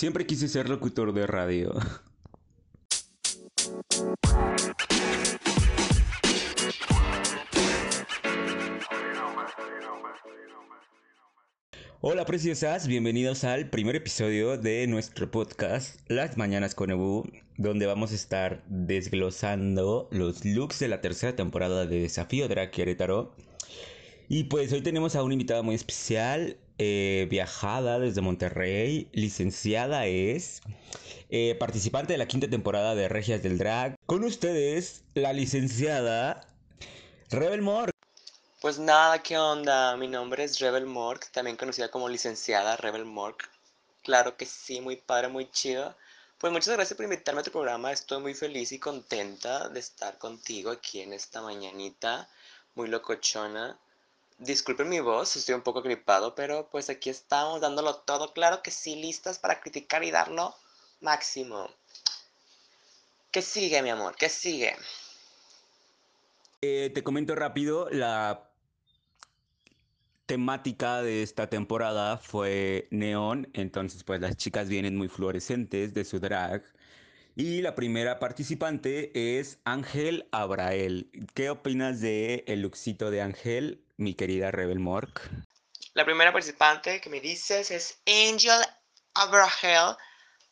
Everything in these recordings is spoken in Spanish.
Siempre quise ser locutor de radio. Hola preciosas, bienvenidos al primer episodio de nuestro podcast Las Mañanas con Ebu, donde vamos a estar desglosando los looks de la tercera temporada de Desafío Drag. Y pues hoy tenemos a una invitada muy especial, eh, viajada desde Monterrey, licenciada es, eh, participante de la quinta temporada de Regias del Drag. Con ustedes, la licenciada Rebel Moore. Pues nada, ¿qué onda? Mi nombre es Rebel Mork, también conocida como licenciada Rebel Mork. Claro que sí, muy padre, muy chido. Pues muchas gracias por invitarme a tu programa. Estoy muy feliz y contenta de estar contigo aquí en esta mañanita, muy locochona. Disculpen mi voz, estoy un poco gripado, pero pues aquí estamos dándolo todo. Claro que sí, listas para criticar y darlo máximo. ¿Qué sigue, mi amor? ¿Qué sigue? Eh, te comento rápido, la temática de esta temporada fue neón, entonces pues las chicas vienen muy fluorescentes de su drag. Y la primera participante es Ángel Abrael. ¿Qué opinas de el luxito de Ángel? mi querida Rebel Mork. La primera participante que me dices es Angel Abrahel.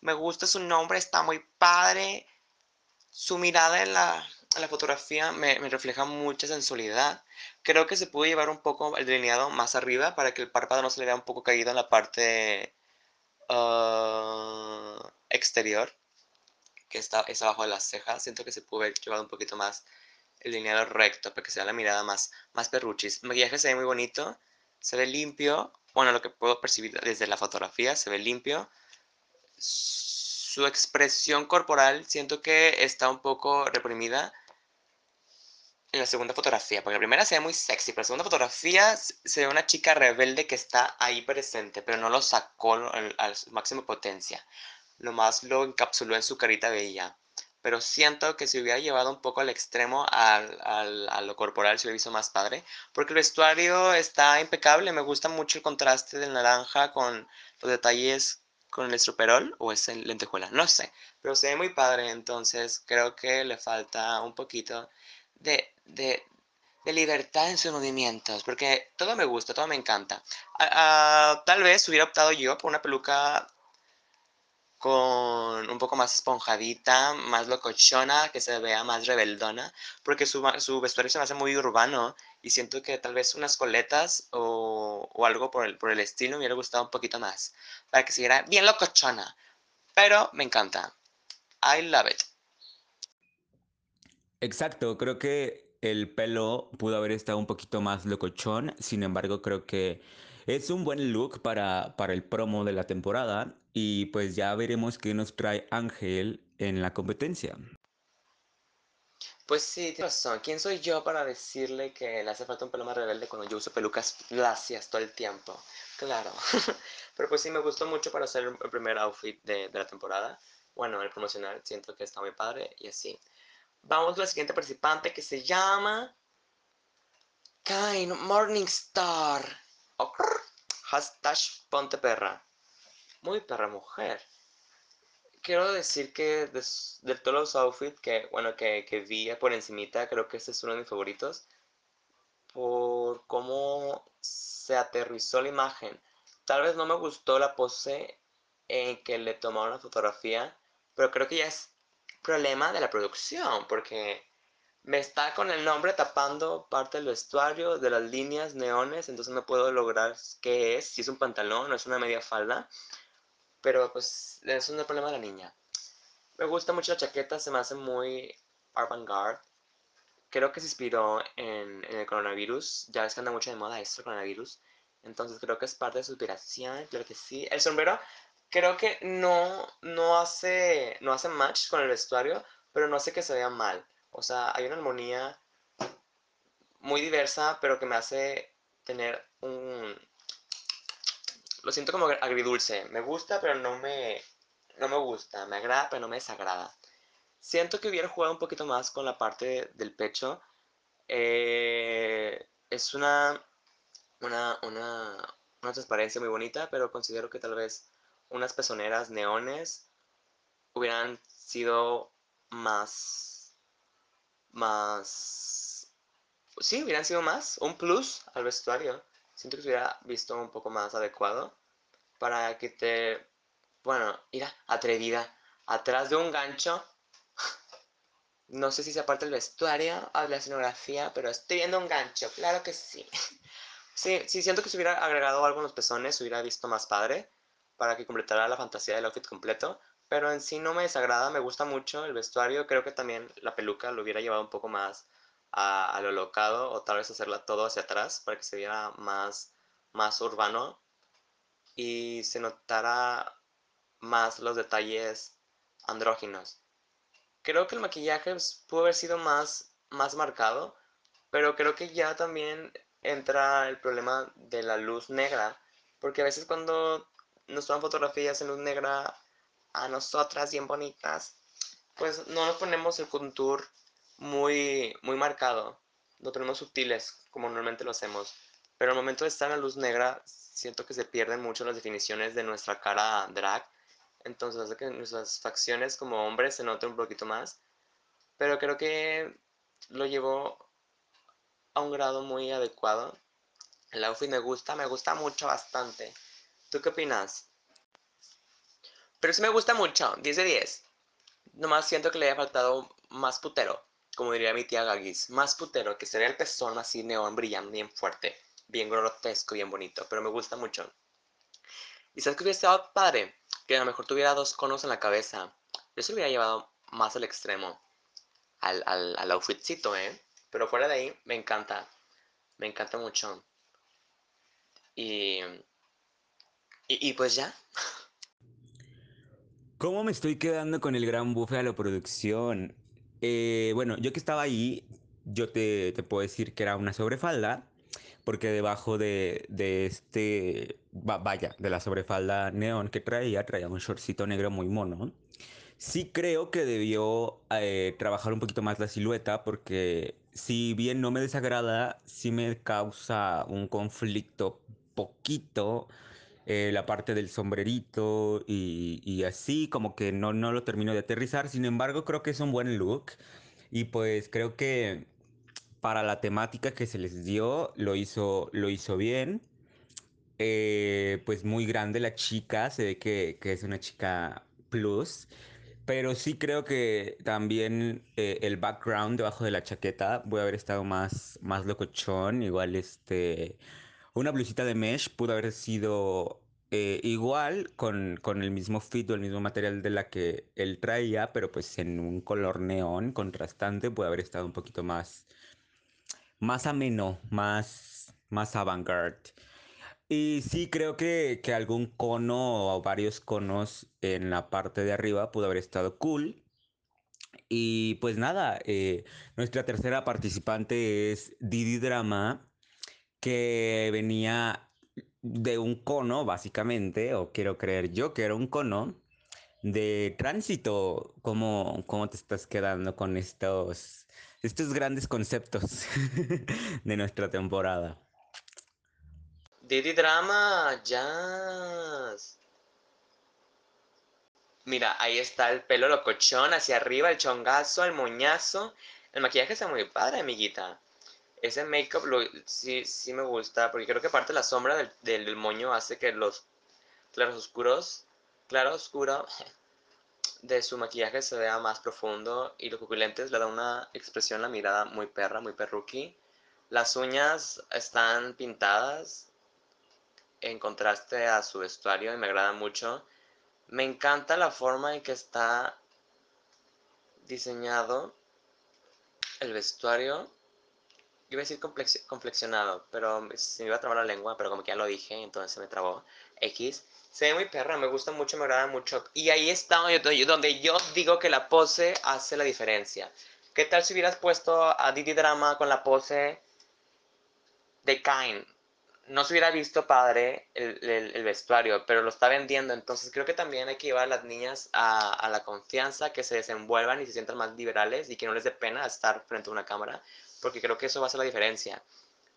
Me gusta su nombre, está muy padre. Su mirada en la, fotografía me, refleja mucha sensualidad. Creo que se pudo llevar un poco el delineado más arriba para que el párpado no se le vea un poco caído en la parte uh, exterior, que está es abajo de las cejas. Siento que se pudo haber llevado un poquito más el lineado recto para que sea la mirada más, más perruchis. El maquillaje se ve muy bonito, se ve limpio. Bueno, lo que puedo percibir desde la fotografía, se ve limpio. Su expresión corporal siento que está un poco reprimida en la segunda fotografía, porque la primera se ve muy sexy, pero la segunda fotografía se ve una chica rebelde que está ahí presente, pero no lo sacó a su máxima potencia. Lo más lo encapsuló en su carita bella pero siento que si hubiera llevado un poco al extremo al, a lo corporal se hubiera visto más padre, porque el vestuario está impecable, me gusta mucho el contraste del naranja con los detalles con el estroperol o es el lentejuela, no sé, pero se ve muy padre, entonces creo que le falta un poquito de, de, de libertad en sus movimientos, porque todo me gusta, todo me encanta. tal vez hubiera optado yo por una peluca con un poco más esponjadita, más locochona, que se vea más rebeldona, porque su, su, vestuario se me hace muy urbano y siento que tal vez unas coletas o, o, algo por el, por el estilo me hubiera gustado un poquito más, para que se viera bien locochona, pero me encanta. I love it. Exacto, creo que el pelo pudo haber estado un poquito más locochón, sin embargo creo que es un buen look para, para el promo de la temporada y pues ya veremos qué nos trae Ángel en la competencia. Pues sí, tienes razón. ¿Quién soy yo para decirle que le hace falta un pelo más rebelde cuando yo uso pelucas lacias todo el tiempo? Claro. Pero pues sí, me gustó mucho para hacer el primer outfit de, de la temporada. Bueno, el promocional, siento que está muy padre y así. Vamos a la siguiente participante que se llama... Kain Morningstar. Hashtag ponte perra. Muy perra mujer. Quiero decir que de, todos los outfits que, bueno, que, que vi por encimita, creo que este es uno de mis favoritos. Por cómo se aterrizó la imagen. Tal vez no me gustó la pose en que le tomaron la fotografía, pero creo que ya es problema de la producción, porque me está con el nombre tapando parte del vestuario, de las líneas neones, entonces no puedo lograr qué es, si es un pantalón o es una media falda. Pero pues es un problema de la niña. Me gusta mucho la chaqueta, se me hace muy avant-garde. Creo que se inspiró en, el coronavirus. Ya ves que anda mucho de moda esto, coronavirus. Entonces creo que es parte de su inspiración, claro que sí. El sombrero creo que no, no, hace, no hace match con el vestuario, pero no hace que se vea mal. O sea, hay una armonía muy diversa, pero que me hace tener un... Lo siento como agridulce. Me gusta, pero no me, no me gusta. Me agrada, pero no me desagrada. Siento que hubiera jugado un poquito más con la parte del pecho. Eh, es una, una, una, una transparencia muy bonita, pero considero que tal vez unas pezoneras neones hubieran sido más, más, sí, hubieran sido más, un plus al vestuario. Siento que se hubiera visto un poco más adecuado para que te, bueno, mira, atrevida, atrás de un gancho. No sé si se aparte el vestuario o la escenografía, pero estoy viendo un gancho, claro que sí. Sí, sí, siento que si hubiera agregado algo en los pezones, se hubiera visto más padre para que completara la fantasía del outfit completo. Pero en sí no me desagrada, me gusta mucho el vestuario. Creo que también la peluca lo hubiera llevado un poco más a, lo locado o tal vez hacerla todo hacia atrás para que se viera más, más urbano y se notara más los detalles andróginos. Creo que el maquillaje pudo haber sido más, más marcado, pero creo que ya también entra el problema de la luz negra, porque a veces cuando nos toman fotografías en luz negra a nosotras bien bonitas, pues no nos ponemos el contour muy, muy marcado, lo tenemos sutiles como normalmente lo hacemos, pero al momento de estar en la luz negra siento que se pierden mucho las definiciones de nuestra cara drag, entonces hace que nuestras facciones como hombres se noten un poquito más, pero creo que lo llevó a un grado muy adecuado. El outfit me gusta, me gusta mucho bastante. ¿Tú qué opinas? Pero sí me gusta mucho, 10 de 10. Nomás siento que le haya faltado más putero, como diría mi tía Gagis. Más putero, que sería el pezón así neón brillando bien fuerte, bien grotesco, bien bonito. Pero me gusta mucho. ¿Y sabes que hubiera estado padre? Que a lo mejor tuviera dos conos en la cabeza. Yo se lo hubiera llevado más al extremo. Al, al, al outfitcito, ¿eh? Pero fuera de ahí, me encanta. Me encanta mucho. Y, y, pues ya. ¿Cómo me estoy quedando con el gran buffet a la producción? Eh, bueno, yo que estaba ahí, yo te, te, puedo decir que era una sobrefalda, porque debajo de, de este, vaya, de la sobrefalda neón que traía, traía un shortcito negro muy mono. Sí creo que debió eh, trabajar un poquito más la silueta porque si bien no me desagrada, sí me causa un conflicto poquito eh, la parte del sombrerito y, así como que no, no lo termino de aterrizar. Sin embargo, creo que es un buen look y pues creo que para la temática que se les dio lo hizo, lo hizo bien. Eh, pues muy grande la chica, se ve que, que es una chica plus. Pero sí creo que también eh, el background debajo de la chaqueta puede haber estado más, más locochón. Igual este. Una blusita de mesh pudo haber sido eh, igual con, con, el mismo fit o el mismo material de la que él traía, pero pues en un color neón contrastante puede haber estado un poquito más. Más ameno, más. más avant-garde. Y sí, creo que, que, algún cono o varios conos en la parte de arriba pudo haber estado cool. Y pues nada, eh, nuestra tercera participante es Didi Drama, que venía de un cono, básicamente, o quiero creer yo que era un cono de tránsito. ¿Cómo, cómo te estás quedando con estos, estos grandes conceptos de nuestra temporada? Didi Drama, jazz. Mira, ahí está el pelo locochón hacia arriba, el chongazo, el moñazo. El maquillaje está muy padre, amiguita. Ese make-up sí, sí me gusta, porque creo que parte la sombra del, del, moño hace que los claros oscuros, claro oscuro de su maquillaje se vea más profundo y los pupilentes le da una expresión, la mirada muy perra, muy perruqui. Las uñas están pintadas, en contraste a su vestuario y me agrada mucho. Me encanta la forma en que está diseñado el vestuario. Iba a decir complexionado, pero se me iba a trabar la lengua, pero como que ya lo dije, entonces se me trabó. X. Se ve muy perra, me gusta mucho, me agrada mucho. Y ahí está donde yo digo que la pose hace la diferencia. ¿Qué tal si hubieras puesto a Didi Drama con la pose de Kain? no se hubiera visto padre el, vestuario, pero lo está vendiendo. Entonces creo que también hay que llevar a las niñas a, la confianza, que se desenvuelvan y se sientan más liberales y que no les dé pena estar frente a una cámara, porque creo que eso va a ser la diferencia.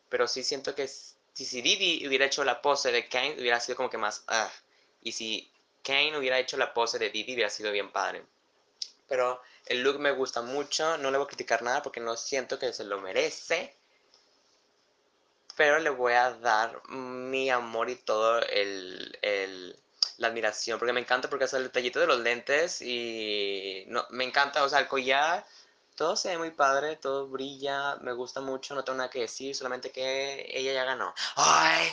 Pero sí siento que si, si Didi hubiera hecho la pose de Kane, hubiera sido como que más... Ah, y si Kane hubiera hecho la pose de Didi, hubiera sido bien padre. Pero el look me gusta mucho, no le voy a criticar nada porque no siento que se lo merece. Pero le voy a dar mi amor y todo el, el la admiración, porque me encanta porque es el detallito de los lentes y no, me encanta, o sea, el collar, todo se ve muy padre, todo brilla, me gusta mucho, no tengo nada que decir, solamente que ella ya ganó. ¡Ay!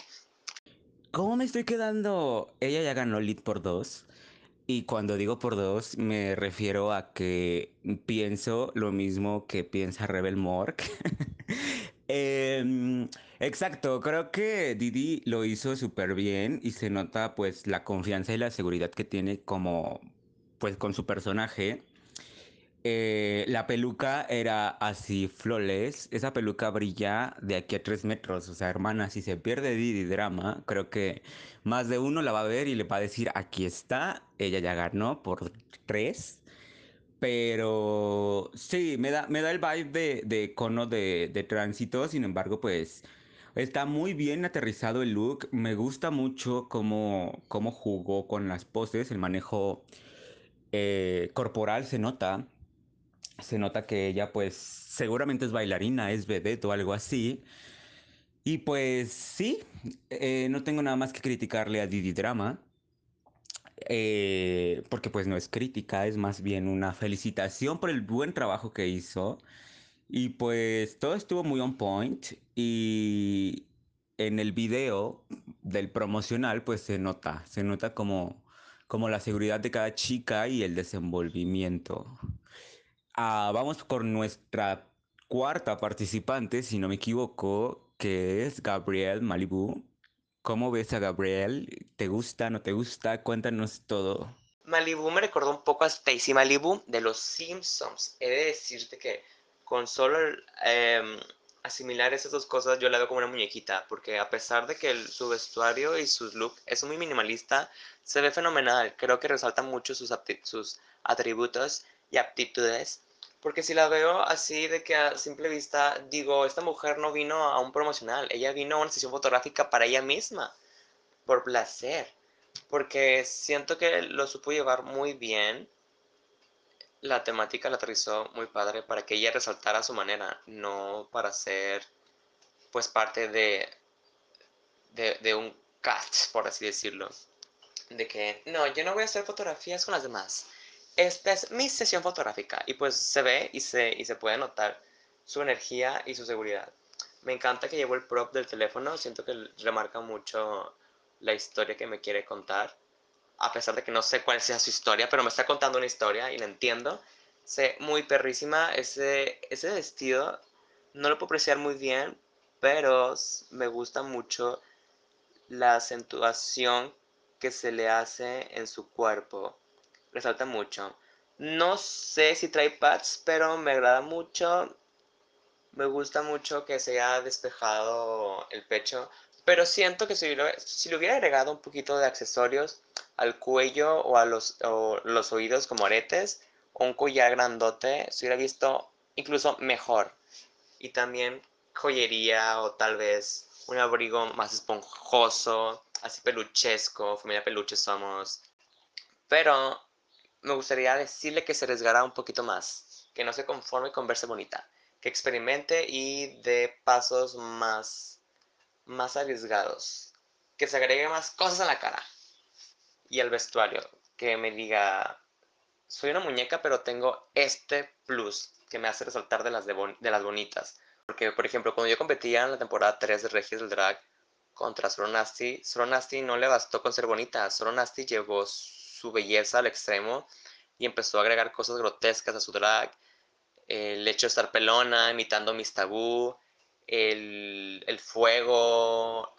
¿Cómo me estoy quedando? Ella ya ganó Lead por dos. Y cuando digo por dos, me refiero a que pienso lo mismo que piensa Rebel Mork. Em, exacto, creo que Didi lo hizo súper bien y se nota pues la confianza y la seguridad que tiene como pues con su personaje. Eh, la peluca era así flawless. Esa peluca brilla de aquí a tres metros. O sea, hermana, si se pierde Didi Drama, creo que más de uno la va a ver y le va a decir, aquí está, ella ya ganó por tres. Pero sí, me da, me da el vibe de, de cono de, de tránsito. Sin embargo, pues está muy bien aterrizado el look. Me gusta mucho cómo, cómo jugó con las poses, el manejo eh, corporal se nota se nota que ella pues seguramente es bailarina, es vedette o algo así. Y pues sí, eh, no tengo nada más que criticarle a Didi Drama. eh, porque pues no es crítica, es más bien una felicitación por el buen trabajo que hizo. Y pues todo estuvo muy on point. Y en el video del promocional pues se nota, se nota como, como la seguridad de cada chica y el desenvolvimiento. Ah, vamos con nuestra cuarta participante, si no me equivoco, que es Gabriel Malibu. ¿Cómo ves a Gabriel? ¿Te gusta, no te gusta? Cuéntanos todo. Malibu me recordó un poco a Stacy Malibu de los Simpsons. He de decirte que con solo em, asimilar esas dos cosas yo la veo como una muñequita, porque a pesar de que su vestuario y sus look es muy minimalista, se ve fenomenal. Creo que resalta mucho sus, sus atributos y aptitudes. Porque si la veo así de que a simple vista digo, esta mujer no vino a un promocional, ella vino a una sesión fotográfica para ella misma, por placer. Porque siento que lo supo llevar muy bien la temática la aterrizó muy padre para que ella resaltara su manera, no para ser pues parte de, de, de un cast, por así decirlo. De que, no, yo no voy a hacer fotografías con las demás. Esta es mi sesión fotográfica. Y pues se ve y se, y se puede notar su energía y su seguridad. Me encanta que llevo el prop del teléfono, siento que remarca mucho la historia que me quiere contar a pesar de que no sé cuál sea su historia, pero me está contando una historia y la entiendo. Sé muy perrísima ese, ese vestido, no lo puedo apreciar muy bien, pero me gusta mucho la acentuación que se le hace en su cuerpo. Resalta mucho. No sé si trae pads, pero me agrada mucho. Me gusta mucho que se haya despejado el pecho, pero siento que si si le hubiera agregado un poquito de accesorios al cuello o a los, o los oídos como aretes, o un collar grandote, se hubiera visto incluso mejor. Y también joyería o tal vez un abrigo más esponjoso, así peluchesco, familia peluche somos. Pero me gustaría decirle que se arriesgara un poquito más, que no se conforme con verse bonita, que experimente y dé pasos más, más arriesgados, que se agregue más cosas a la cara y al vestuario, que me diga, soy una muñeca pero tengo este plus que me hace resaltar de las, de, las bonitas. Porque, por ejemplo, cuando yo competía en la temporada 3 de Regias del Drag contra Solo Nasty, no le bastó con ser bonita, Solo Nasty llevó belleza al extremo y empezó a agregar cosas grotescas a su drag. El hecho de estar pelona, imitando mis tabú, el, el fuego,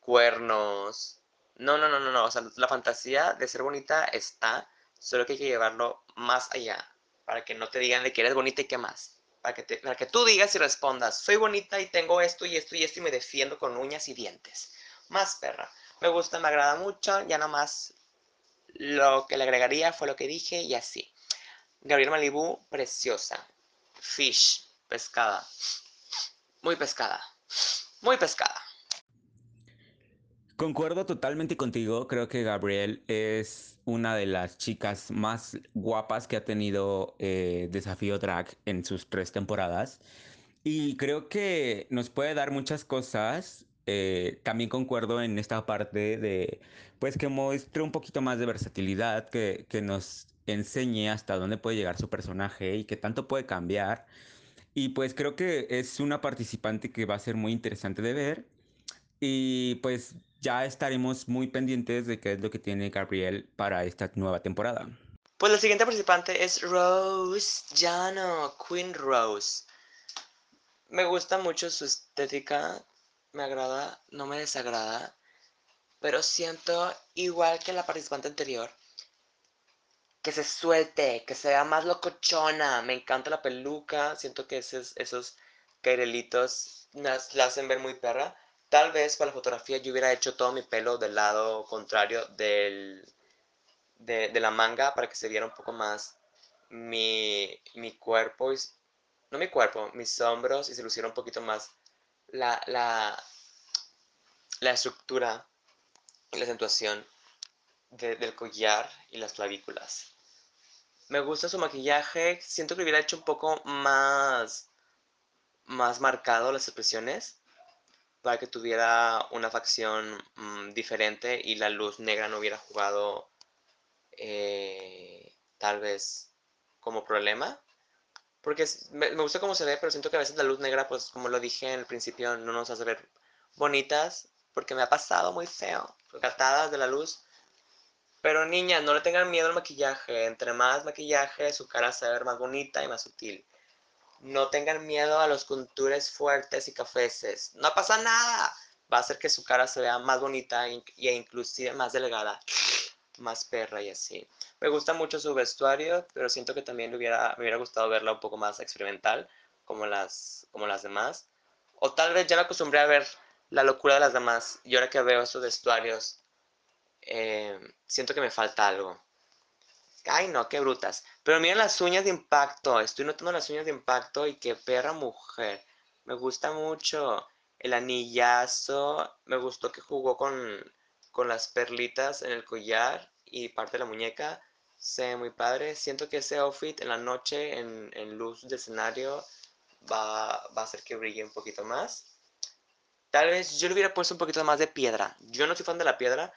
cuernos. No, no, no, no, no. O sea, la fantasía de ser bonita está, solo que hay que llevarlo más allá. Para que no te digan de que eres bonita y qué más. Para que, para que tú digas y respondas, soy bonita y tengo esto y esto y esto y me defiendo con uñas y dientes. Más perra. Me gusta, me agrada mucho. Ya nomás lo que le agregaría fue lo que dije y así. Gabriel Malibu, preciosa. Fish, pescada. Muy pescada. Muy pescada. Concuerdo totalmente contigo, creo que Gabriel es una de las chicas más guapas que ha tenido eh, Desafío Drag en sus tres temporadas y creo que nos puede dar muchas cosas. Eh, también concuerdo en esta parte de, pues que muestre un poquito más de versatilidad, que, que nos enseñe hasta dónde puede llegar su personaje y que tanto puede cambiar. Y pues creo que es una participante que va a ser muy interesante de ver. Y pues ya estaremos muy pendientes de qué es lo que tiene Gabriel para esta nueva temporada. Pues la siguiente participante es Rose Llano, Queen Rose. Me gusta mucho su estética, me agrada, no me desagrada, pero siento igual que la participante anterior, que se suelte, que sea más locochona. Me encanta la peluca, siento que esos, esos cairelitos las, la hacen ver muy perra. Tal vez para la fotografía yo hubiera hecho todo mi pelo del lado contrario del, de, de la manga para que se viera un poco más mi, mi cuerpo, y, no mi cuerpo, mis hombros y se luciera un poquito más la, la, la estructura y la acentuación de- del collar y las clavículas. Me gusta su maquillaje, siento que hubiera hecho un poco más, más marcado las expresiones para que tuviera una facción mm, diferente y la luz negra no hubiera jugado eh, tal vez como problema. Porque me, me gusta cómo se ve, pero siento que a veces la luz negra, pues como lo dije en el principio, no nos hace ver bonitas. Porque me ha pasado muy feo, gatadas de la luz. Pero niñas, no le tengan miedo al maquillaje. Entre más maquillaje, su cara se ver más bonita y más sutil. No tengan miedo a los contures fuertes y cafeces. No pasa nada. Va a hacer que su cara se vea más bonita e inclusive más delgada. Más perra y así. Me gusta mucho su vestuario, pero siento que también le hubiera, me hubiera gustado verla un poco más experimental, como las, como las demás. O tal vez ya me acostumbré a ver la locura de las demás. Y ahora que veo estos vestuarios, eh, siento que me falta algo. Ay, no, qué brutas. Pero miren las uñas de impacto. Estoy notando las uñas de impacto y qué perra mujer. Me gusta mucho el anillazo. Me gustó que jugó con, con las perlitas en el collar y parte de la muñeca. Se ve muy padre. Siento que ese outfit en la noche, en, en luz de escenario, va, va a hacer que brille un poquito más. Tal vez yo le hubiera puesto un poquito más de piedra. Yo no soy fan de la piedra,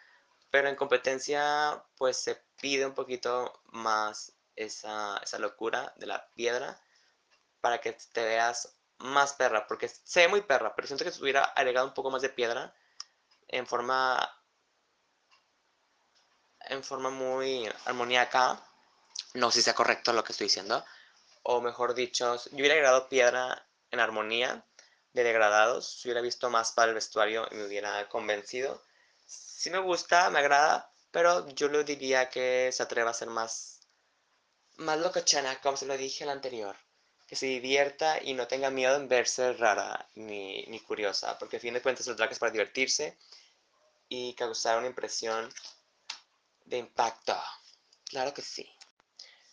pero en competencia pues se pide un poquito más esa, esa locura de la piedra para que te veas más perra, porque se ve muy perra, pero siento que si hubiera agregado un poco más de piedra en forma en forma muy armoníaca, no sé si sea correcto lo que estoy diciendo, o mejor dicho, yo hubiera agregado piedra en armonía de degradados, si hubiera visto más para el vestuario y me hubiera convencido. Sí me gusta, me agrada, pero yo le diría que se atreva a ser más, más locochona, como se lo dije en la anterior. Que se divierta y no tenga miedo en verse rara ni, ni curiosa, porque a fin de cuentas el drag es para divertirse y causar una impresión de impacto. Claro que sí.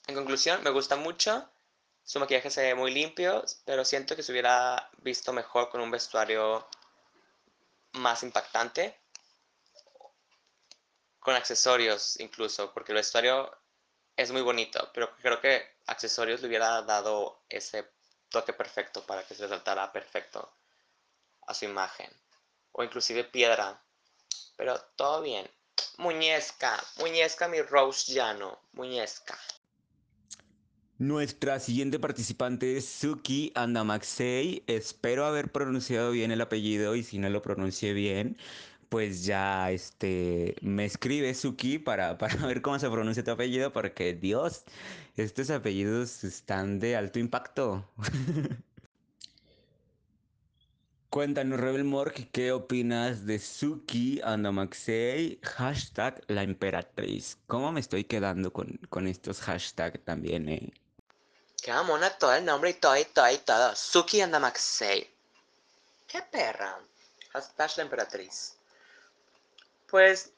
En conclusión, me gusta mucho. Su maquillaje se ve muy limpio, pero siento que se hubiera visto mejor con un vestuario más impactante. Con accesorios incluso, porque el vestuario es muy bonito, pero creo que accesorios le hubiera dado ese toque perfecto para que se resaltara perfecto a su imagen. O inclusive piedra. Pero todo bien. Muñezca, muñezca mi Rose Llano, muñezca. Nuestra siguiente participante es Suki Andamaxei. Espero haber pronunciado bien el apellido y si no lo pronuncié bien, pues ya este, me escribe Suki para, para ver cómo se pronuncia tu apellido, porque Dios, estos apellidos están de alto impacto. Cuéntanos, Rebel Morg, ¿qué opinas de Suki Andamaxei? Hashtag la emperatriz. ¿Cómo me estoy quedando con, con estos hashtags también, eh? Qué mona todo el nombre y todo y todo y todo. Suki Andamaxei. Qué perra. Hashtag la emperatriz. Pues.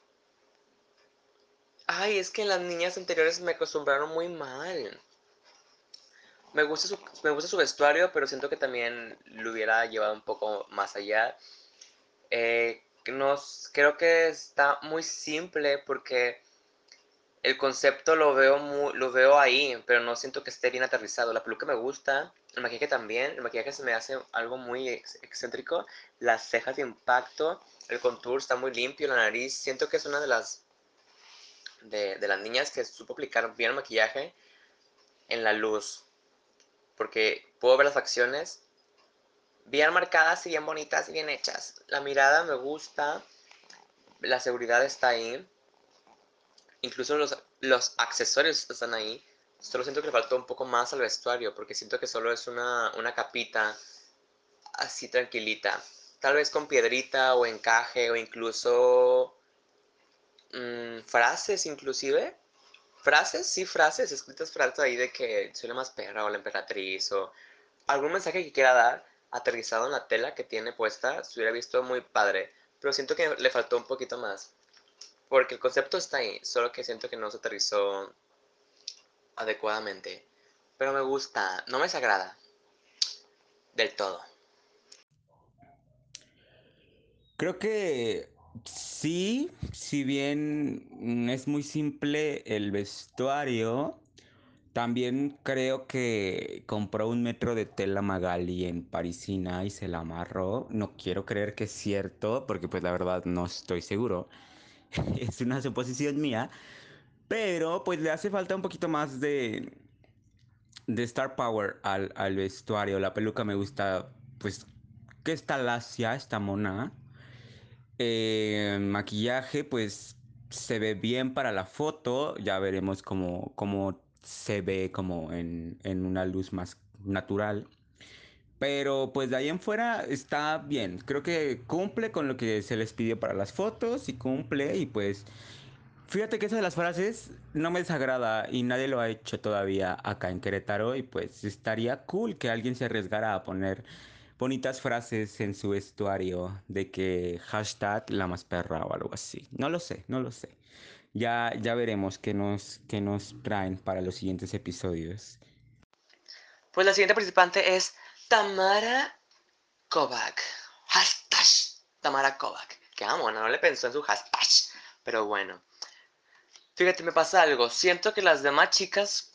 Ay, es que las niñas anteriores me acostumbraron muy mal. Me gusta, su, me gusta su vestuario, pero siento que también lo hubiera llevado un poco más allá. Eh, no, creo que está muy simple porque el concepto lo veo, lo veo ahí, pero no siento que esté bien aterrizado. La peluca me gusta, el maquillaje también, el maquillaje se me hace algo muy excéntrico, las cejas de impacto, el contour está muy limpio, la nariz, siento que es una de las de, de las niñas que supo aplicar bien el maquillaje en la luz, porque puedo ver las facciones bien marcadas y bien bonitas y bien hechas. La mirada me gusta, la seguridad está ahí, incluso los, los accesorios están ahí. Solo siento que le faltó un poco más al vestuario, porque siento que solo es una, una capita así tranquilita. Tal vez con piedrita o encaje o incluso mmm, frases inclusive. Frases, sí, frases, escritas frases ahí de que soy la más perra o la emperatriz o algún mensaje que quiera dar aterrizado en la tela que tiene puesta, se hubiera visto muy padre. Pero siento que le faltó un poquito más. Porque el concepto está ahí, solo que siento que no se aterrizó adecuadamente. Pero me gusta, no me desagrada. Del todo. Creo que sí, si bien es muy simple el vestuario, también creo que compró un metro de tela Magali en Parisina y se la amarró. No quiero creer que es cierto, porque pues la verdad no estoy seguro. es una suposición mía. Pero pues le hace falta un poquito más de, de Star Power al, al vestuario. La peluca me gusta, pues, que está lacia, está mona. Eh, maquillaje, pues, se ve bien para la foto. Ya veremos cómo, cómo se ve como en, en una luz más natural. Pero pues de ahí en fuera está bien. Creo que cumple con lo que se les pidió para las fotos y cumple. Y pues fíjate que esa de las frases no me desagrada y nadie lo ha hecho todavía acá en Querétaro. Y pues estaría cool que alguien se arriesgara a poner bonitas frases en su vestuario de que hashtag la más perra o algo así. No lo sé, no lo sé. Ya, ya veremos qué nos, qué nos traen para los siguientes episodios. Pues la siguiente participante es Tamara Kovac. Hashtag Tamara Kovac. Que amo, no, le pensó en su hashtag. Pero bueno. Fíjate, me pasa algo. Siento que las demás chicas,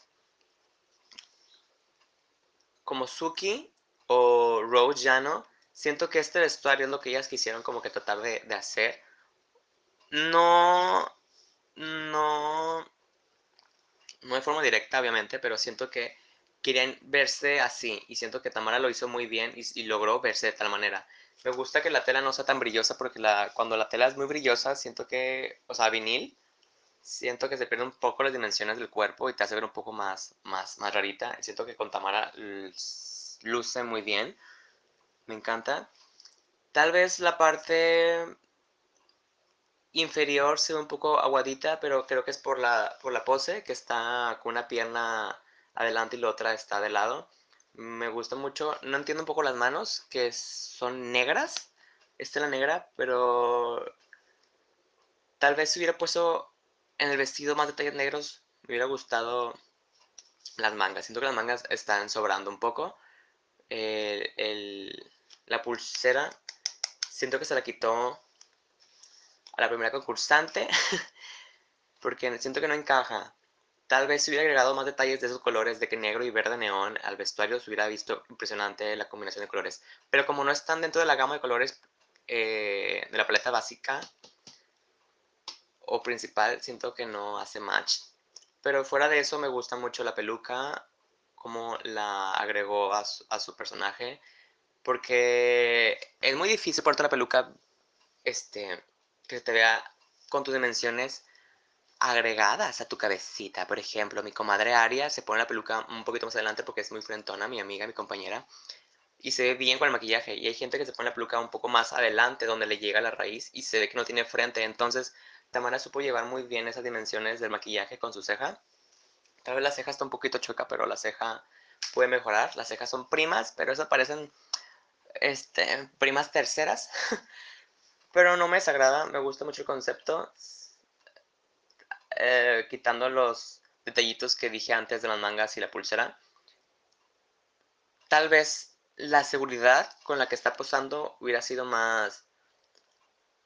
como Suki o Rose Jano, siento que este vestuario es lo que ellas quisieron como que tratar de, de hacer. No, no, no de forma directa, obviamente, pero siento que querían verse así y siento que Tamara lo hizo muy bien y, logró verse de tal manera. Me gusta que la tela no sea tan brillosa porque la, cuando la tela es muy brillosa siento que, o sea, vinil, siento que se pierden un poco las dimensiones del cuerpo y te hace ver un poco más, más, más rarita. Siento que con Tamara luce muy bien. Me encanta. Tal vez la parte inferior se ve un poco aguadita, pero creo que es por la, por la pose, que está con una pierna adelante y la otra está de lado. Me gusta mucho. No entiendo un poco las manos, que son negras. Esta es la negra, pero tal vez si hubiera puesto en el vestido más detalles negros, me hubiera gustado las mangas. Siento que las mangas están sobrando un poco. La pulsera, siento que se la quitó a la primera concursante, porque siento que no encaja. Tal vez si hubiera agregado más detalles de esos colores, de que negro y verde neón al vestuario, se hubiera visto impresionante la combinación de colores. Pero como no están dentro de la gama de colores eh, de la paleta básica o principal, siento que no hace match. Pero fuera de eso me gusta mucho la peluca, como la agregó a su, personaje, porque es muy difícil ponerte la peluca este, que te vea con tus dimensiones agregadas a tu cabecita. Por ejemplo, mi comadre Aria se pone la peluca un poquito más adelante porque es muy frentona, mi amiga, mi compañera, y se ve bien con el maquillaje. Y hay gente que se pone la peluca un poco más adelante, donde le llega la raíz y se ve que no tiene frente. Entonces, Tamara supo llevar muy bien esas dimensiones del maquillaje con su ceja. Tal vez la ceja está un poquito choca, pero la ceja puede mejorar. Las cejas son primas, pero esas parecen este, primas terceras. pero no me desagrada, me gusta mucho el concepto. Eh, quitando los detallitos que dije antes de las mangas y la pulsera. Tal vez la seguridad con la que está posando hubiera sido más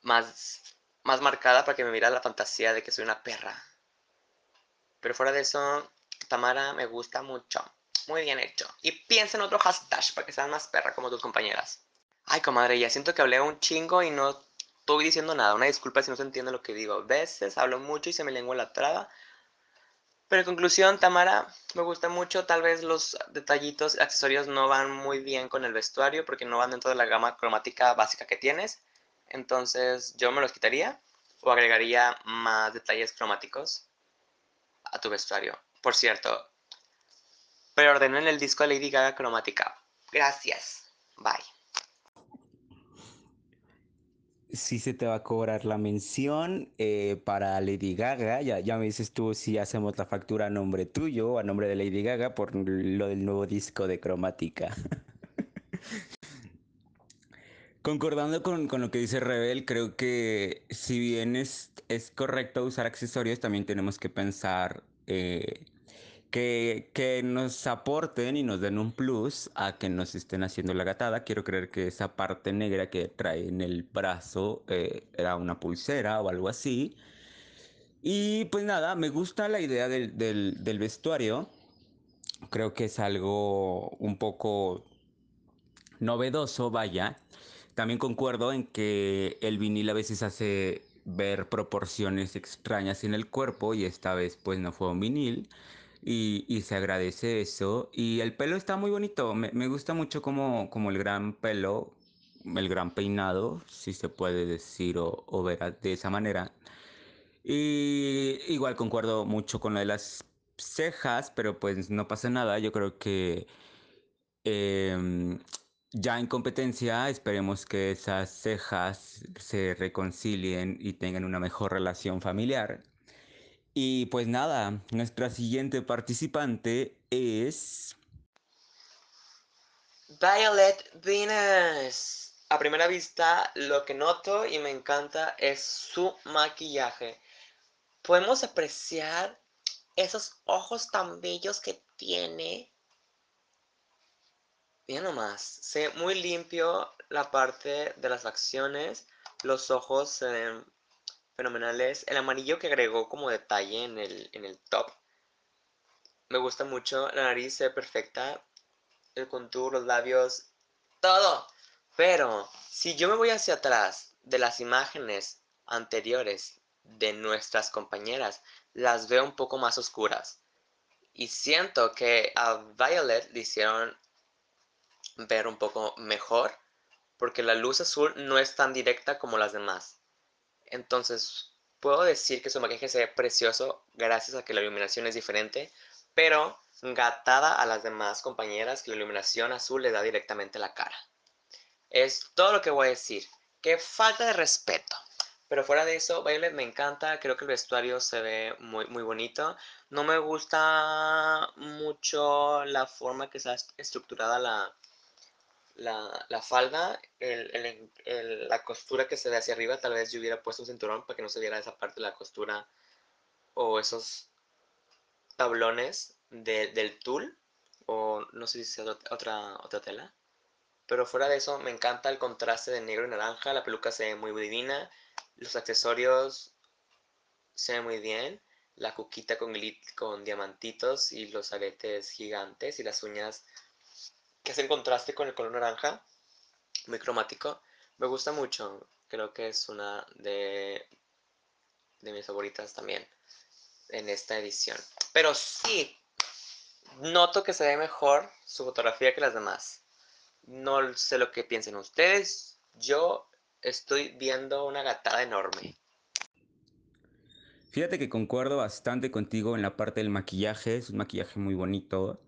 más, más marcada para que me mira la fantasía de que soy una perra. Pero fuera de eso, Tamara me gusta mucho. Muy bien hecho. Y piensa en otro hashtag para que sean más perra como tus compañeras. Ay, comadre, ya siento que hablé un chingo y no estoy diciendo nada. Una disculpa si no se entiende lo que digo. A veces hablo mucho y se me lengua la traba. Pero en conclusión, Tamara, me gusta mucho. Tal vez los detallitos, accesorios no van muy bien con el vestuario porque no van dentro de la gama cromática básica que tienes. Entonces yo me los quitaría o agregaría más detalles cromáticos a tu vestuario. Por cierto, preordenen el disco de Lady Gaga cromática. Gracias. Bye. sí se te va a cobrar la mención eh, para Lady Gaga. Ya, ya me dices tú si hacemos la factura a nombre tuyo a nombre de Lady Gaga por lo del nuevo disco de cromática. Concordando con, con, lo que dice Rebel, creo que si bien es, es correcto usar accesorios, también tenemos que pensar eh, que, nos aporten y nos den un plus a que nos estén haciendo la gatada. Quiero creer que esa parte negra que trae en el brazo eh, era una pulsera o algo así. Y pues nada, me gusta la idea del, del vestuario. Creo que es algo un poco novedoso, vaya. También concuerdo en que el vinil a veces hace ver proporciones extrañas en el cuerpo y esta vez pues no fue un vinil. Y, se agradece eso. Y el pelo está muy bonito. Me, gusta mucho como, como el gran pelo, el gran peinado, si se puede decir o, ver de esa manera. Y igual concuerdo mucho con lo de las cejas, pero pues no pasa nada. Yo creo que em, ya en competencia esperemos que esas cejas se reconcilien y tengan una mejor relación familiar. Y pues nada, nuestra siguiente participante es... Violet Venus. A primera vista, lo que noto y me encanta es su maquillaje. Podemos apreciar esos ojos tan bellos que tiene. Bien nomás, se muy limpio la parte de las facciones. Los ojos se ven fenomenales. El amarillo que agregó como detalle en el, en el top. Me gusta mucho. La nariz se ve perfecta. El contour, los labios, todo. Pero si yo me voy hacia atrás de las imágenes anteriores de nuestras compañeras, las veo un poco más oscuras. Y siento que a Violet le hicieron ver un poco mejor porque la luz azul no es tan directa como las demás. Entonces, puedo decir que su maquillaje se ve precioso gracias a que la iluminación es diferente, pero gatada a las demás compañeras que la iluminación azul le da directamente la cara. Es todo lo que voy a decir. Que falta de respeto. Pero fuera de eso, Violet me encanta, creo que el vestuario se ve muy, muy bonito. No me gusta mucho la forma que está estructurada la, la, falda, la costura que se ve hacia arriba, tal vez yo hubiera puesto un cinturón para que no se viera esa parte de la costura o esos tablones del tul o no sé si sea otra, otra tela. Pero fuera de eso, me encanta el contraste de negro y naranja. La peluca se ve muy divina. Los accesorios se ven muy bien. La cuquita con, con diamantitos y los aretes gigantes y las uñas que hace contraste con el color naranja, muy cromático. Me gusta mucho, creo que es una de, de mis favoritas también en esta edición. Pero sí, noto que se ve mejor su fotografía que las demás. No sé lo que piensen ustedes, yo estoy viendo una gatada enorme. Fíjate que concuerdo bastante contigo en la parte del maquillaje, es un maquillaje muy bonito.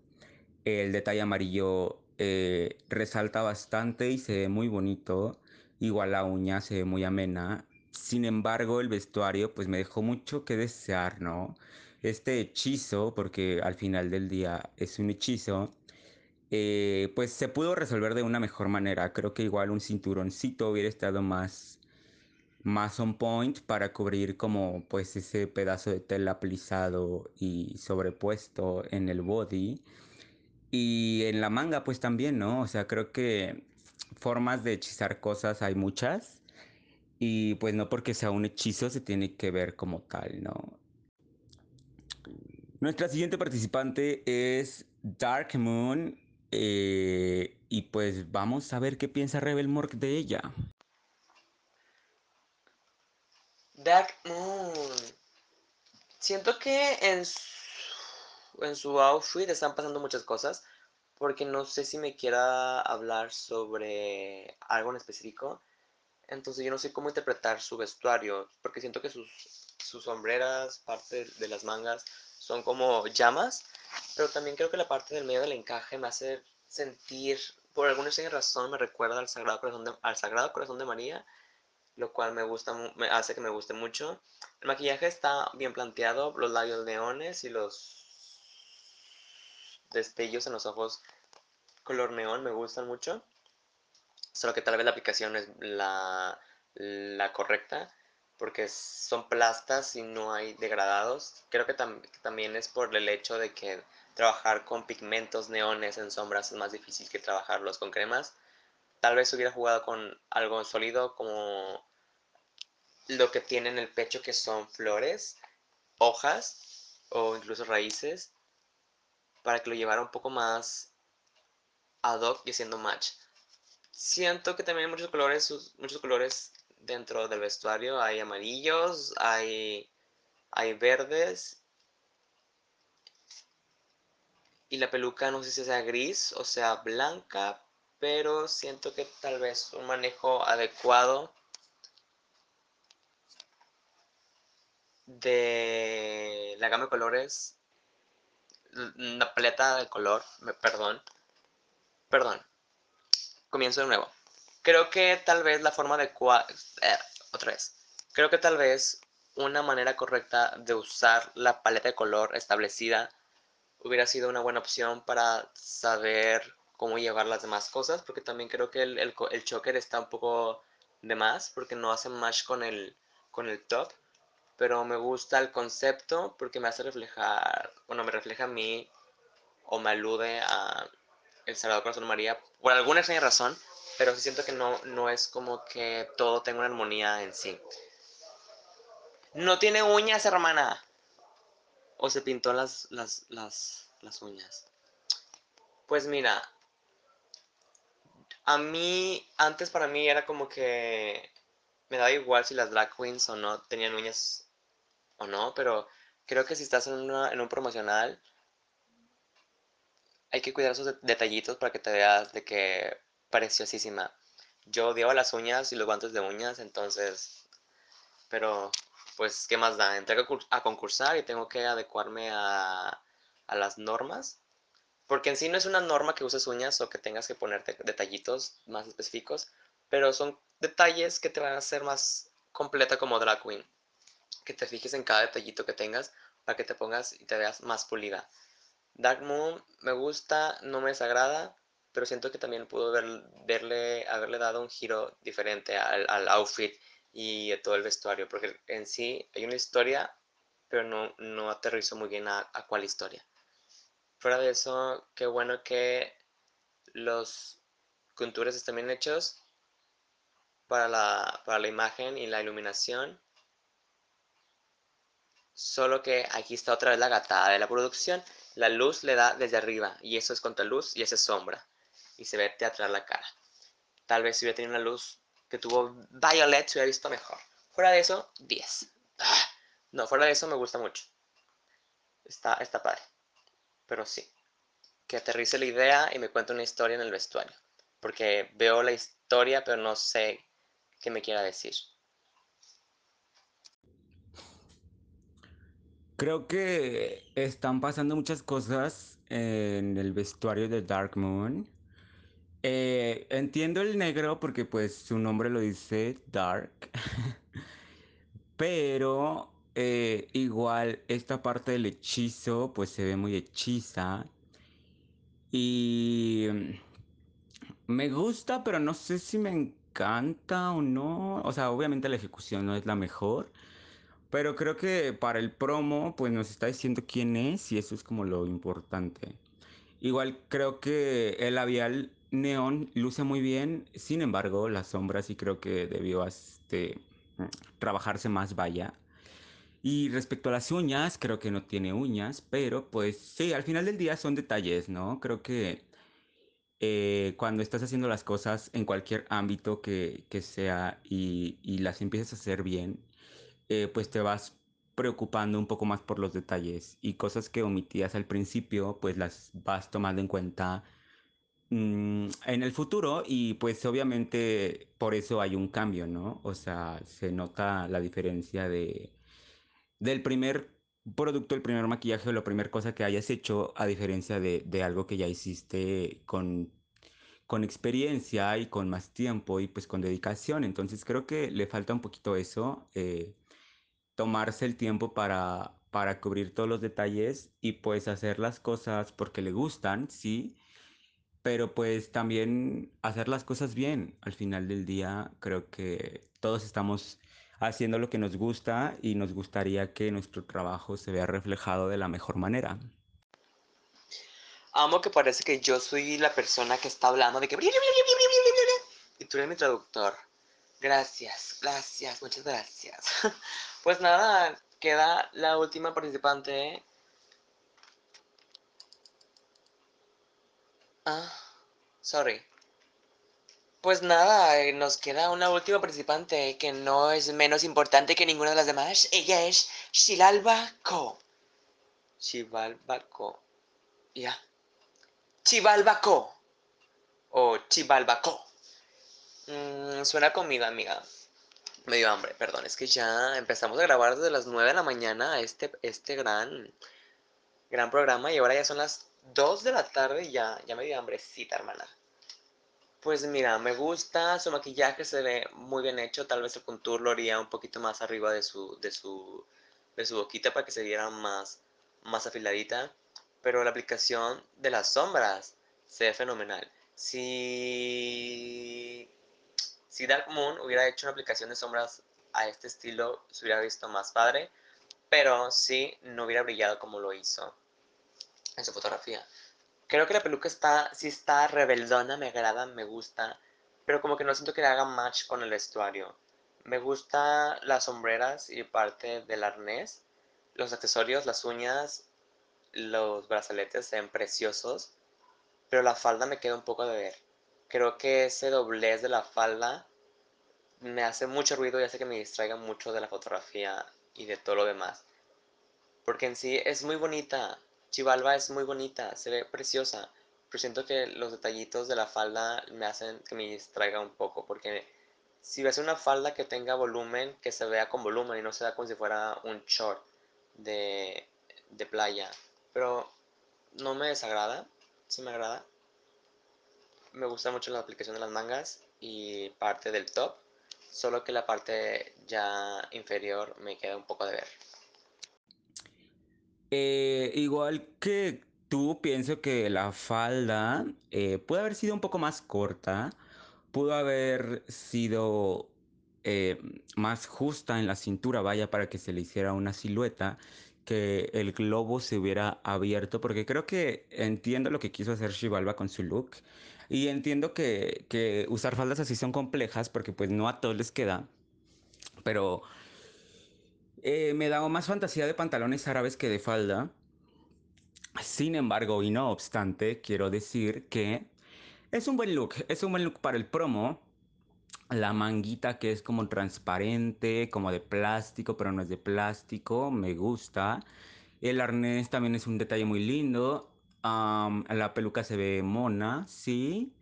El detalle amarillo eh, resalta bastante y se ve muy bonito. Igual la uña se ve muy amena. Sin embargo, el vestuario pues me dejó mucho que desear, ¿no? Este hechizo, porque al final del día es un hechizo, eh, pues se pudo resolver de una mejor manera. Creo que igual un cinturoncito hubiera estado más, más on point para cubrir como pues ese pedazo de tela plisado y sobrepuesto en el body. Y en la manga pues también, ¿no? O sea, creo que formas de hechizar cosas hay muchas. Y pues no porque sea un hechizo se tiene que ver como tal, ¿no? Nuestra siguiente participante es Dark Moon. Eh, y pues vamos a ver qué piensa Rebel Mork de ella. Dark Moon. Siento que en en su outfit están pasando muchas cosas. Porque no sé si me quiera hablar sobre algo en específico. Entonces yo no sé cómo interpretar su vestuario. Porque siento que sus, sus sombreras, parte de las mangas, son como llamas, pero también creo que la parte del medio del encaje me hace sentir, por alguna extraña razón, me recuerda al Sagrado Corazón de, al Sagrado Corazón de María, lo cual me gusta, me hace que me guste mucho. El maquillaje está bien planteado, los labios leones y los destellos en los ojos color neón me gustan mucho. Solo que tal vez la aplicación es la, la correcta porque son plastas y no hay degradados. Creo que también es por el hecho de que trabajar con pigmentos neones en sombras es más difícil que trabajarlos con cremas. Tal vez hubiera jugado con algo sólido como lo que tiene en el pecho que son flores, hojas o incluso raíces para que lo llevara un poco más ad hoc y haciendo match. Siento que también hay muchos colores, muchos colores dentro del vestuario. Hay amarillos, hay, hay verdes. Y la peluca no sé si sea gris o sea blanca, pero siento que tal vez un manejo adecuado de la gama de colores, la paleta de color, perdón, perdón, comienzo de nuevo. Creo que tal vez la forma de... Eh, otra vez. Creo que tal vez una manera correcta de usar la paleta de color establecida hubiera sido una buena opción para saber cómo llevar las demás cosas, porque también creo que el, el, choker está un poco de más, porque no hace match con el, con el top, pero me gusta el concepto porque me hace reflejar, bueno, me refleja a mí o me alude a el Salvador Corazón María, por alguna extraña razón, pero sí siento que no, no es como que todo tenga una armonía en sí. No tiene uñas, hermana. O se pintó las, las, las, las uñas. Pues mira, a mí, antes para mí era como que me daba igual si las drag queens o no tenían uñas o no, pero creo que si estás en, en un promocional, hay que cuidar esos detallitos para que te veas de que preciosísima. Yo odiaba las uñas y los guantes de uñas, entonces, pero pues, ¿qué más da? Entré a concursar y tengo que adecuarme a, a las normas. Porque en sí no es una norma que uses uñas o que tengas que ponerte detallitos más específicos, pero son detalles que te van a hacer más completa como drag queen. Que te fijes en cada detallito que tengas para que te pongas y te veas más pulida. Dark Moon me gusta, no me desagrada, pero siento que también pudo verle, haberle dado un giro diferente al, outfit y a todo el vestuario, porque en sí hay una historia, pero no, no aterrizó muy bien a, cuál historia. Fuera de eso, qué bueno que los contures están bien hechos para la, para la imagen y la iluminación. Solo que aquí está otra vez la gatada de la producción. La luz le da desde arriba y eso es contra luz y eso es sombra y se ve teatral la cara. Tal vez si hubiera tenido una luz que tuvo Violet se hubiera visto mejor. Fuera de eso, 10. Ah, no, fuera de eso me gusta mucho. Está, está padre. Pero sí. Que aterrice la idea y me cuente una historia en el vestuario. Porque veo la historia, pero no sé qué me quiera decir. Creo que están pasando muchas cosas en el vestuario de Dark Moon. Eh, entiendo el negro porque pues su nombre lo dice Dark. Pero eh, igual esta parte del hechizo pues se ve muy hechiza. Y mm, me gusta, pero no sé si me encanta o no. O sea, obviamente la ejecución no es la mejor. Pero creo que para el promo pues nos está diciendo quién es y eso es como lo importante. Igual creo que el labial neón luce muy bien, sin embargo, las sombras sí creo que debió este, trabajarse más, vaya. Y respecto a las uñas, creo que no tiene uñas, pero pues sí, al final del día son detalles, ¿no? Creo que eh, cuando estás haciendo las cosas en cualquier ámbito que, que sea y, y, las empiezas a hacer bien, eh, pues te vas preocupando un poco más por los detalles y cosas que omitías al principio, pues las vas tomando en cuenta mm, en el futuro y pues obviamente por eso hay un cambio, ¿no? O sea, se nota la diferencia de del primer producto, el primer maquillaje o la primera cosa que hayas hecho, a diferencia de, de algo que ya hiciste con, con experiencia y con más tiempo y pues con dedicación. Entonces creo que le falta un poquito eso, eh, tomarse el tiempo para, para cubrir todos los detalles y pues hacer las cosas porque le gustan, sí, pero pues también hacer las cosas bien. Al final del día creo que todos estamos haciendo lo que nos gusta y nos gustaría que nuestro trabajo se vea reflejado de la mejor manera. Amo que parece que yo soy la persona que está hablando de que... Y tú eres mi traductor. Gracias, gracias, muchas gracias. Pues nada, queda la última participante. Ah, sorry. Pues nada, eh, nos queda una última participante que no es menos importante que ninguna de las demás. Ella es Shilalba Ko. Chivalba Ko. Ya. Chivalba Ko. O Chivalba Ko. Mm, suena comida, amiga. Me dio hambre, perdón. Es que ya empezamos a grabar desde las 9 de la mañana este, este gran, gran programa y ahora ya son las 2 de la tarde y ya, ya me dio hambrecita, hermana. Pues mira, me gusta, su maquillaje se ve muy bien hecho, tal vez el contour lo haría un poquito más arriba de su, de su, de su boquita para que se viera más, más afiladita, pero la aplicación de las sombras se ve fenomenal. Si, si Dark Moon hubiera hecho una aplicación de sombras a este estilo, se hubiera visto más padre, pero sí no hubiera brillado como lo hizo en su fotografía. Creo que la peluca está, sí está rebeldona, me agrada, me gusta, pero como que no siento que le haga match con el vestuario. Me gusta las sombreras y parte del arnés, los accesorios, las uñas, los brazaletes se ven preciosos, pero la falda me queda un poco de ver. Creo que ese doblez de la falda me hace mucho ruido y hace que me distraiga mucho de la fotografía y de todo lo demás. Porque en sí es muy bonita, Chivalba es muy bonita, se ve preciosa, pero siento que los detallitos de la falda me hacen que me distraiga un poco, porque si ves una falda que tenga volumen, que se vea con volumen y no se vea como si fuera un short de, de playa. Pero no me desagrada, sí me agrada. Me gusta mucho la aplicación de las mangas y parte del top, solo que la parte ya inferior me queda un poco de ver. Eh, igual que tú, pienso que la falda eh, puede haber sido un poco más corta, pudo haber sido eh, más justa en la cintura, vaya, para que se le hiciera una silueta, que el globo se hubiera abierto, porque creo que entiendo lo que quiso hacer Shivalba con su look, y entiendo que, usar faldas así son complejas, porque pues no a todos les queda, pero... Eh, me da más fantasía de pantalones árabes que de falda. Sin embargo, y no obstante, quiero decir que es un buen look. Es un buen look para el promo. La manguita que es como transparente, como de plástico, pero no es de plástico. Me gusta. El arnés también es un detalle muy lindo. La peluca se ve mona, sí.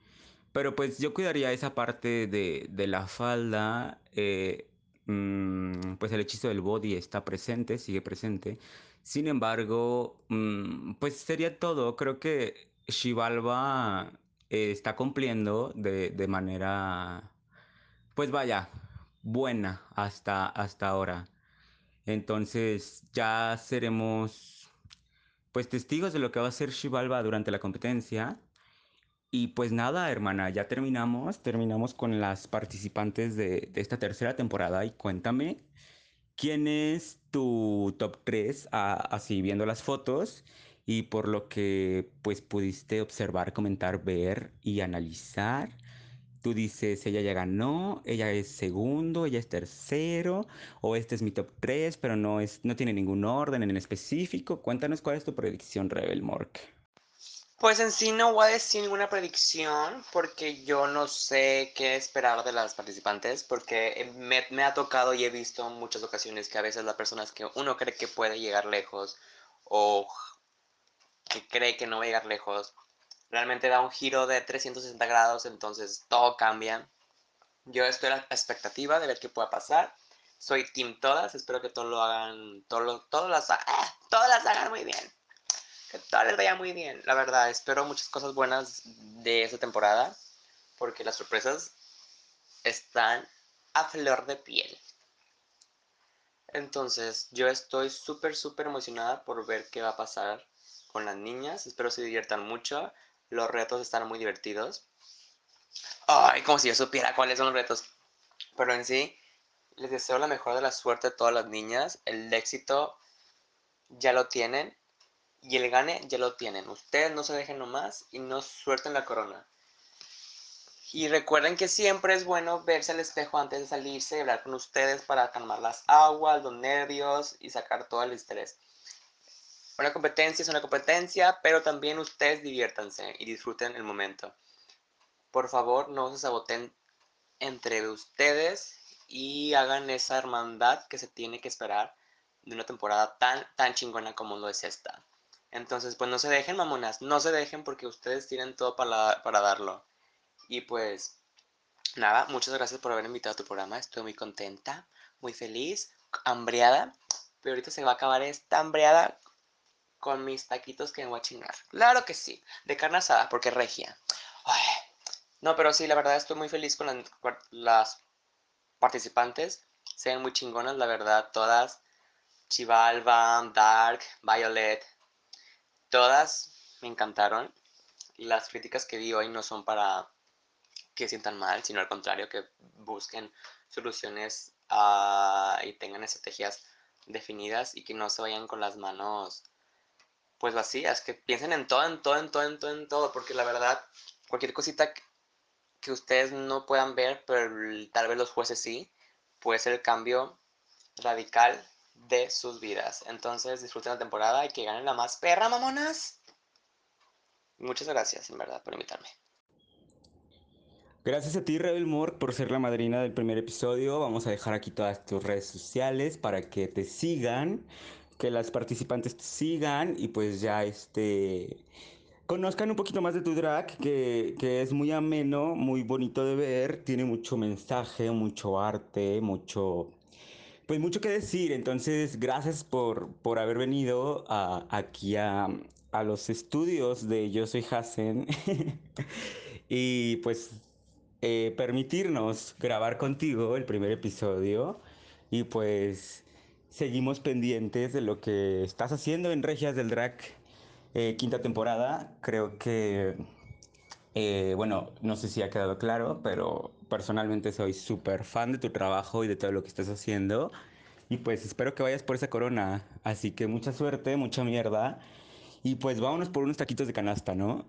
Pero pues yo cuidaría esa parte de, de la falda. Eh, Mm, pues el hechizo del body está presente, sigue presente. Sin embargo, mm, pues sería todo. Creo que Shivalba eh, está cumpliendo de, de, manera, pues vaya, buena hasta, hasta ahora. Entonces ya seremos pues testigos de lo que va a hacer Shivalba durante la competencia. Y pues nada, hermana, ya terminamos, terminamos con las participantes de, esta tercera temporada y cuéntame, ¿quién es tu top 3 así viendo las fotos y por lo que pues pudiste observar, comentar, ver y analizar? Tú dices, ella ya ganó, ella es segundo, ella es tercero, o este es mi top 3, pero no, es, no tiene ningún orden en específico. Cuéntanos cuál es tu predicción, Rebel Mork. Pues en sí no voy a decir ninguna predicción porque yo no sé qué esperar de las participantes porque me, ha tocado y he visto en muchas ocasiones que a veces las personas que uno cree que puede llegar lejos o que cree que no va a llegar lejos realmente da un giro de 360 grados entonces todo cambia. Yo estoy a la expectativa de ver qué pueda pasar. Soy team todas, espero que todos lo hagan, todos, todos, las, ¡ah! todas las hagan muy bien que tal les vaya muy bien. La verdad, espero muchas cosas buenas de esta temporada, porque las sorpresas están a flor de piel. Entonces, yo estoy súper, súper emocionada por ver qué va a pasar con las niñas. Espero se diviertan mucho. Los retos están muy divertidos. Ay, como si yo supiera cuáles son los retos. Pero en sí, les deseo la mejor de la suerte a todas las niñas. El éxito ya lo tienen y el gane ya lo tienen. Ustedes no se dejen nomás y no suelten la corona. Y recuerden que siempre es bueno verse al espejo antes de salirse y hablar con ustedes para calmar las aguas, los nervios y sacar todo el estrés. Una competencia es una competencia, pero también ustedes diviértanse y disfruten el momento. Por favor, no se saboten entre ustedes y hagan esa hermandad que se tiene que esperar de una temporada tan, tan chingona como lo es esta. Entonces, pues no se dejen, mamonas, no se dejen porque ustedes tienen todo para, para darlo. Y pues, nada, muchas gracias por haber invitado a tu programa, estoy muy contenta, muy feliz, hambriada, pero ahorita se va a acabar esta hambriada con mis taquitos que me voy a chingar. Claro que sí, de carne asada, porque regia. No, pero sí, la verdad estoy muy feliz con las, participantes. Se ven muy chingonas, la verdad, todas. Chivalva, Dark, Violet, Todas me encantaron. Las críticas que vi hoy no son para que sientan mal, sino al contrario, que busquen soluciones ah, y tengan estrategias definidas y que no se vayan con las manos pues vacías, que piensen en todo, en todo, en todo, en todo, en todo, porque la verdad, cualquier cosita que ustedes no puedan ver, pero tal vez los jueces sí, puede ser el cambio radical de sus vidas. Entonces disfruten la temporada y que ganen la más perra, mamonas. Muchas gracias, en verdad, por invitarme. Gracias a ti, Rebel Mork, por ser la madrina del primer episodio. Vamos a dejar aquí todas tus redes sociales para que te sigan, que las participantes te sigan y pues ya este conozcan un poquito más de tu drag, que, que, es muy ameno, muy bonito de ver, tiene mucho mensaje, mucho arte, mucho pues mucho que decir, entonces gracias por, por haber venido aquí a, los estudios de Yo Soy Hassen y pues eh, permitirnos grabar contigo el primer episodio. Y pues seguimos pendientes de lo que estás haciendo en Regias del Drag eh, quinta temporada. Creo que, eh, bueno, no sé si ha quedado claro, pero personalmente soy súper fan de tu trabajo y de todo lo que estás haciendo. Y pues espero que vayas por esa corona. Así que mucha suerte, mucha mierda. Y pues vámonos por unos taquitos de canasta, ¿no?